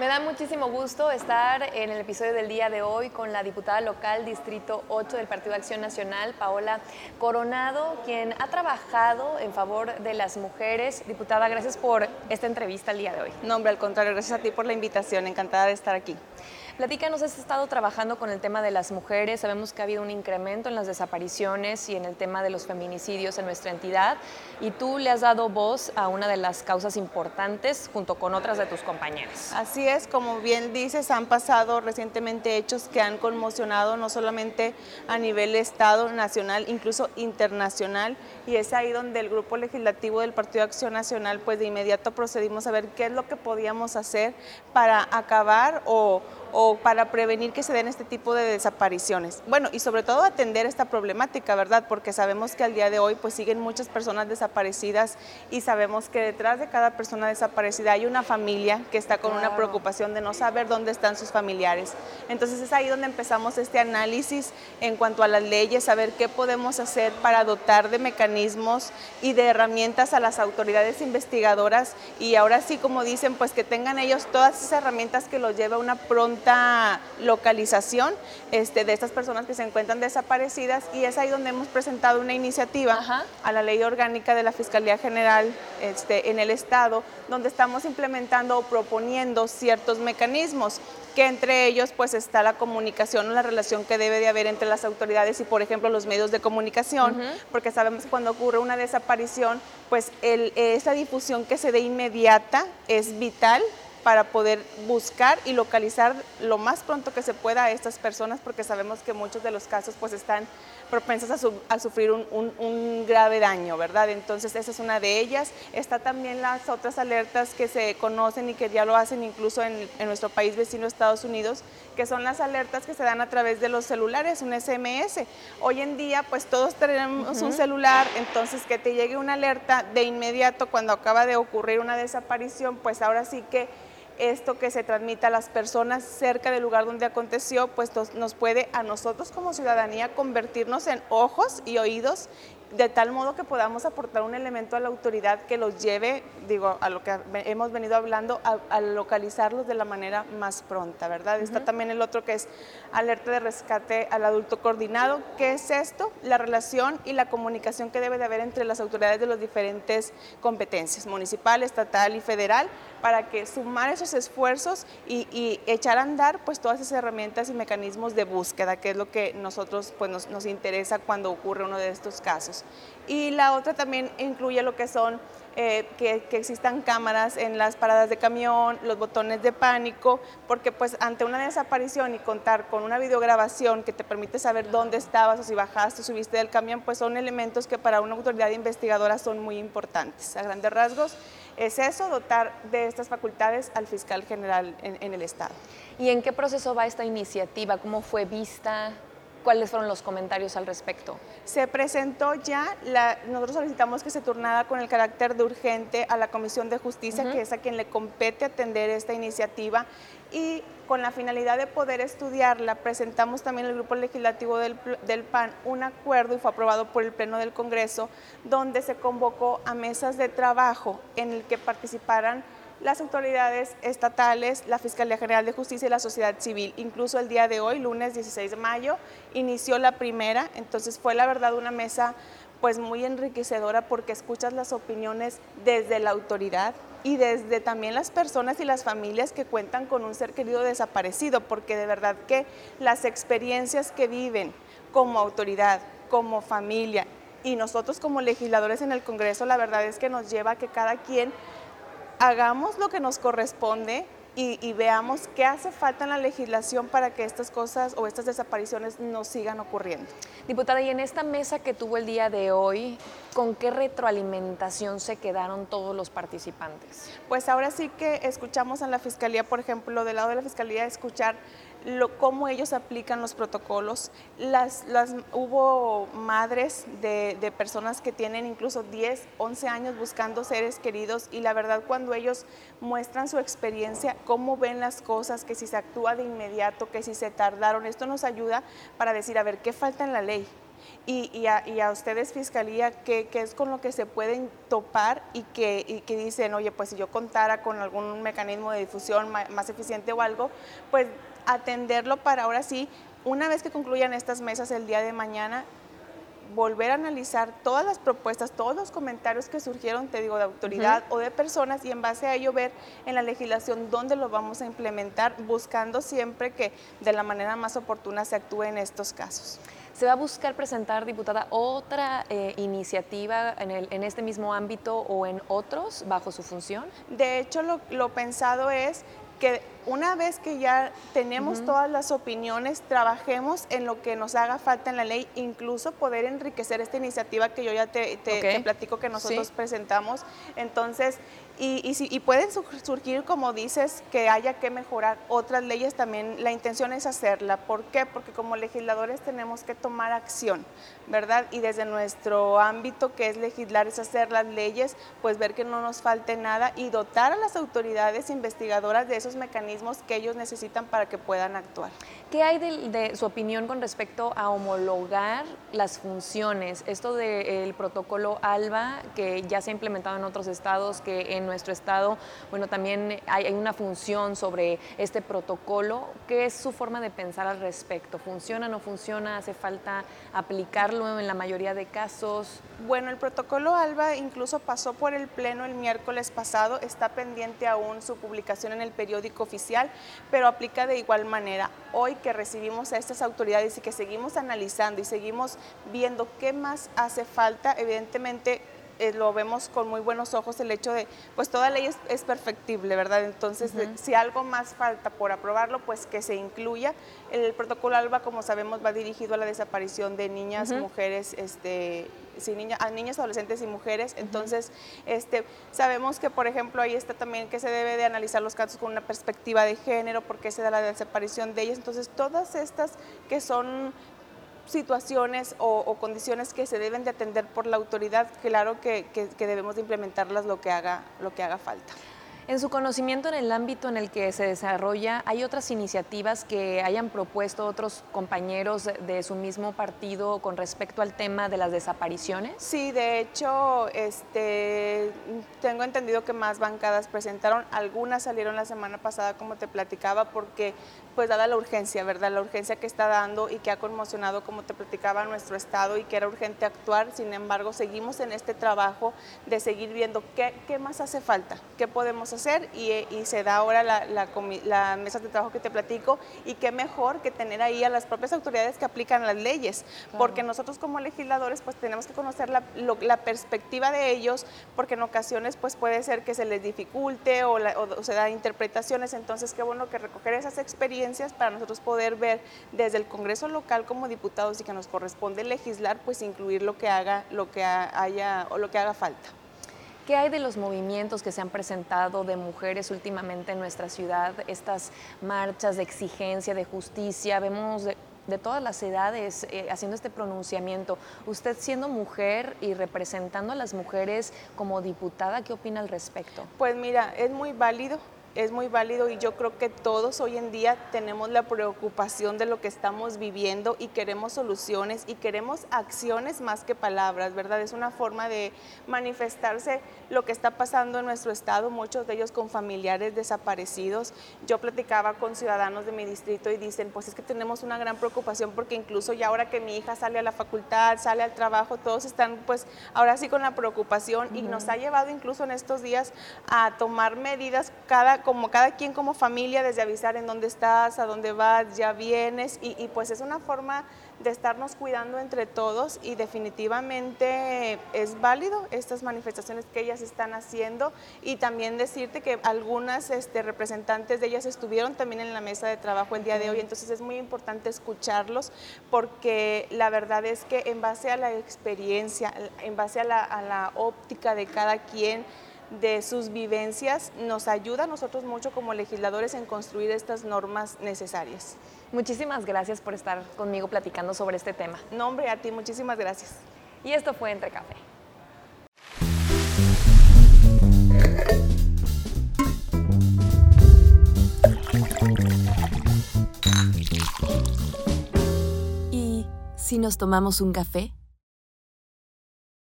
Me da muchísimo gusto estar en el episodio del día de hoy con la diputada local Distrito 8 del Partido Acción Nacional, Paola Coronado, quien ha trabajado en favor de las mujeres. Diputada, gracias por esta entrevista el día de hoy. No, hombre, al contrario, gracias a ti por la invitación, encantada de estar aquí. Platícanos, has estado trabajando con el tema de las mujeres, sabemos que ha habido un incremento en las desapariciones y en el tema de los feminicidios en nuestra entidad y tú le has dado voz a una de las causas importantes junto con otras de tus compañeras. Así es, como bien dices, han pasado recientemente hechos que han conmocionado no solamente a nivel Estado, nacional, incluso internacional y es ahí donde el grupo legislativo del Partido de Acción Nacional pues de inmediato procedimos a ver qué es lo que podíamos hacer para acabar o o para prevenir que se den este tipo de desapariciones. Bueno, y sobre todo atender esta problemática, ¿verdad? Porque sabemos que al día de hoy pues siguen muchas personas desaparecidas y sabemos que detrás de cada persona desaparecida hay una familia que está con una preocupación de no saber dónde están sus familiares. Entonces es ahí donde empezamos este análisis en cuanto a las leyes, saber qué podemos hacer para dotar de mecanismos y de herramientas a las autoridades investigadoras y ahora sí, como dicen, pues que tengan ellos todas esas herramientas que los lleve a una pronta localización este, de estas personas que se encuentran desaparecidas y es ahí donde hemos presentado una iniciativa a la ley orgánica de la Fiscalía General este, en el Estado, donde estamos implementando o proponiendo ciertos mecanismos que entre ellos pues está la comunicación o la relación que debe de haber entre las autoridades y por ejemplo los medios de comunicación, porque sabemos que cuando ocurre una desaparición pues el, esa difusión que se dé inmediata es vital para poder buscar y localizar lo más pronto que se pueda a estas personas porque sabemos que muchos de los casos pues están propensas a, sufrir un, grave daño, ¿verdad? Entonces esa es una de ellas. Está también las otras alertas que se conocen y que ya lo hacen incluso en, nuestro país vecino Estados Unidos, que son las alertas que se dan a través de los celulares, un SMS. Hoy en día pues todos tenemos un celular, entonces que te llegue una alerta de inmediato cuando acaba de ocurrir una desaparición, pues ahora sí que esto que se transmita a las personas cerca del lugar donde aconteció, pues nos puede a nosotros como ciudadanía convertirnos en ojos y oídos de tal modo que podamos aportar un elemento a la autoridad que los lleve, digo, a lo que hemos venido hablando, a, localizarlos de la manera más pronta, ¿verdad? Está también el otro que es alerta de rescate al adulto coordinado. ¿Qué es esto? La relación y la comunicación que debe de haber entre las autoridades de las diferentes competencias, municipal, estatal y federal, para que sumar esos esfuerzos y, echar a andar pues todas esas herramientas y mecanismos de búsqueda, que es lo que nosotros pues nos, interesa cuando ocurre uno de estos casos. Y la otra también incluye lo que son eh, que, existan cámaras en las paradas de camión, los botones de pánico, porque pues ante una desaparición y contar con una videograbación que te permite saber dónde estabas o si bajaste o subiste del camión, pues son elementos que para una autoridad investigadora son muy importantes. A grandes rasgos es eso, dotar de estas facultades al fiscal general en, el Estado. ¿Y en qué proceso va esta iniciativa? ¿Cómo fue vista? ¿Cuáles fueron los comentarios al respecto? Se presentó ya, nosotros solicitamos que se turnara con el carácter de urgente a la Comisión de Justicia, que es a quien le compete atender esta iniciativa, y con la finalidad de poder estudiarla, presentamos también el Grupo Legislativo del, del PAN un acuerdo y fue aprobado por el Pleno del Congreso, donde se convocó a mesas de trabajo en el que participaran las autoridades estatales, la Fiscalía General de Justicia y la sociedad civil. Incluso el día de hoy, lunes 16 de mayo, inició la primera, entonces fue la verdad una mesa pues muy enriquecedora porque escuchas las opiniones desde la autoridad y desde también las personas y las familias que cuentan con un ser querido desaparecido, porque de verdad que las experiencias que viven como autoridad, como familia y nosotros como legisladores en el Congreso, la verdad es que nos lleva a que cada quien hagamos lo que nos corresponde y, veamos qué hace falta en la legislación para que estas cosas o estas desapariciones no sigan ocurriendo. Diputada, y en esta mesa que tuvo el día de hoy, ¿con qué retroalimentación se quedaron todos los participantes? Pues ahora sí que escuchamos en la Fiscalía, por ejemplo, del lado de la Fiscalía, escuchar lo, cómo ellos aplican los protocolos. Las, las, hubo madres de, de, personas que tienen incluso 10, 11 años buscando seres queridos y la verdad cuando ellos muestran su experiencia, cómo ven las cosas, que si se actúa de inmediato, que si se tardaron, esto nos ayuda para decir, a ver, ¿qué falta en la ley? y, a, ustedes, Fiscalía, ¿qué, es con lo que se pueden topar y que, y que dicen, oye, pues si yo contara con algún mecanismo de difusión más eficiente o algo, pues atenderlo para ahora sí, una vez que concluyan estas mesas el día de mañana, volver a analizar todas las propuestas, todos los comentarios que surgieron, te digo, de autoridad o de personas y en base a ello ver en la legislación dónde lo vamos a implementar, buscando siempre que de la manera más oportuna se actúe en estos casos. ¿Se va a buscar presentar, diputada, otra eh, iniciativa en, el, en, este mismo ámbito o en otros bajo su función? De hecho, lo, lo pensado es que una vez que ya tenemos todas las opiniones, trabajemos en lo que nos haga falta en la ley, incluso poder enriquecer esta iniciativa que yo ya te, platico que nosotros presentamos. Entonces, y, y, pueden surgir, como dices, que haya que mejorar otras leyes también. La intención es hacerla. ¿Por qué? Porque como legisladores tenemos que tomar acción, ¿verdad? Y desde nuestro ámbito, que es legislar, es hacer las leyes, pues ver que no nos falte nada y dotar a las autoridades investigadoras de esos mecanismos que ellos necesitan para que puedan actuar. ¿Qué hay de, su opinión con respecto a homologar las funciones? Esto del protocolo ALBA, que ya se ha implementado en otros estados, que en nuestro estado, bueno, también hay, una función sobre este protocolo. ¿Qué es su forma de pensar al respecto? ¿Funciona, no funciona? ¿Hace falta aplicarlo en la mayoría de casos? Bueno, el protocolo ALBA incluso pasó por el Pleno el miércoles pasado, está pendiente aún su publicación en el periódico oficial, pero aplica de igual manera. Hoy que recibimos a estas autoridades y que seguimos analizando y seguimos viendo qué más hace falta, evidentemente eh, lo vemos con muy buenos ojos el hecho de, pues toda ley es, perfectible, ¿verdad? Entonces, si algo más falta por aprobarlo, pues que se incluya. El, protocolo ALBA, como sabemos, va dirigido a la desaparición de niñas, mujeres, este, niña, a niñas, adolescentes y mujeres. Entonces, este, sabemos que, por ejemplo, ahí está también que se debe de analizar los casos con una perspectiva de género, porque se da la desaparición de ellas. Entonces, todas estas que son situaciones o, condiciones que se deben de atender por la autoridad, claro que, que, que debemos de implementarlas lo que haga, lo que haga falta. En su conocimiento en el ámbito en el que se desarrolla, ¿hay otras iniciativas que hayan propuesto otros compañeros de su mismo partido con respecto al tema de las desapariciones? Sí, de hecho, este, tengo entendido que más bancadas presentaron, algunas salieron la semana pasada, como te platicaba, porque pues dada la urgencia, ¿verdad? La urgencia que está dando y que ha conmocionado, como te platicaba, nuestro Estado y que era urgente actuar. Sin embargo, seguimos en este trabajo de seguir viendo qué, qué más hace falta, qué podemos hacer y, se da ahora la, la, mesa de trabajo que te platico y qué mejor que tener ahí a las propias autoridades que aplican las leyes, porque nosotros como legisladores pues tenemos que conocer la, perspectiva de ellos, porque en ocasiones pues puede ser que se les dificulte o, o se da interpretaciones, entonces qué bueno que recoger esas experiencias para nosotros poder ver desde el Congreso local como diputados y que nos corresponde legislar, pues incluir lo que haga, lo que haya o lo que haga falta. ¿Qué hay de los movimientos que se han presentado de mujeres últimamente en nuestra ciudad? Estas marchas de exigencia, de justicia, vemos de, todas las edades eh, haciendo este pronunciamiento. Usted siendo mujer y representando a las mujeres como diputada, ¿qué opina al respecto? Pues mira, es muy válido es muy válido y yo creo que todos hoy en día tenemos la preocupación de lo que estamos viviendo y queremos soluciones y queremos acciones más que palabras, ¿verdad? Es una forma de manifestarse lo que está pasando en nuestro estado, muchos de ellos con familiares desaparecidos. Yo platicaba con ciudadanos de mi distrito y dicen, pues es que tenemos una gran preocupación porque incluso ya ahora que mi hija sale a la facultad, sale al trabajo, todos están pues ahora sí con la preocupación y nos ha llevado incluso en estos días a tomar medidas cada como cada quien como familia, desde avisar en dónde estás, a dónde vas, ya vienes, y, pues es una forma de estarnos cuidando entre todos y definitivamente es válido estas manifestaciones que ellas están haciendo y también decirte que algunas este, representantes de ellas estuvieron también en la mesa de trabajo el día de hoy, entonces es muy importante escucharlos porque la verdad es que en base a la experiencia, en base a la, a la óptica de cada quien, de sus vivencias nos ayuda a nosotros mucho como legisladores en construir estas normas necesarias. Muchísimas gracias por estar conmigo platicando sobre este tema. No, hombre, a ti muchísimas gracias. Y esto fue Entre Café. si nos tomamos un café?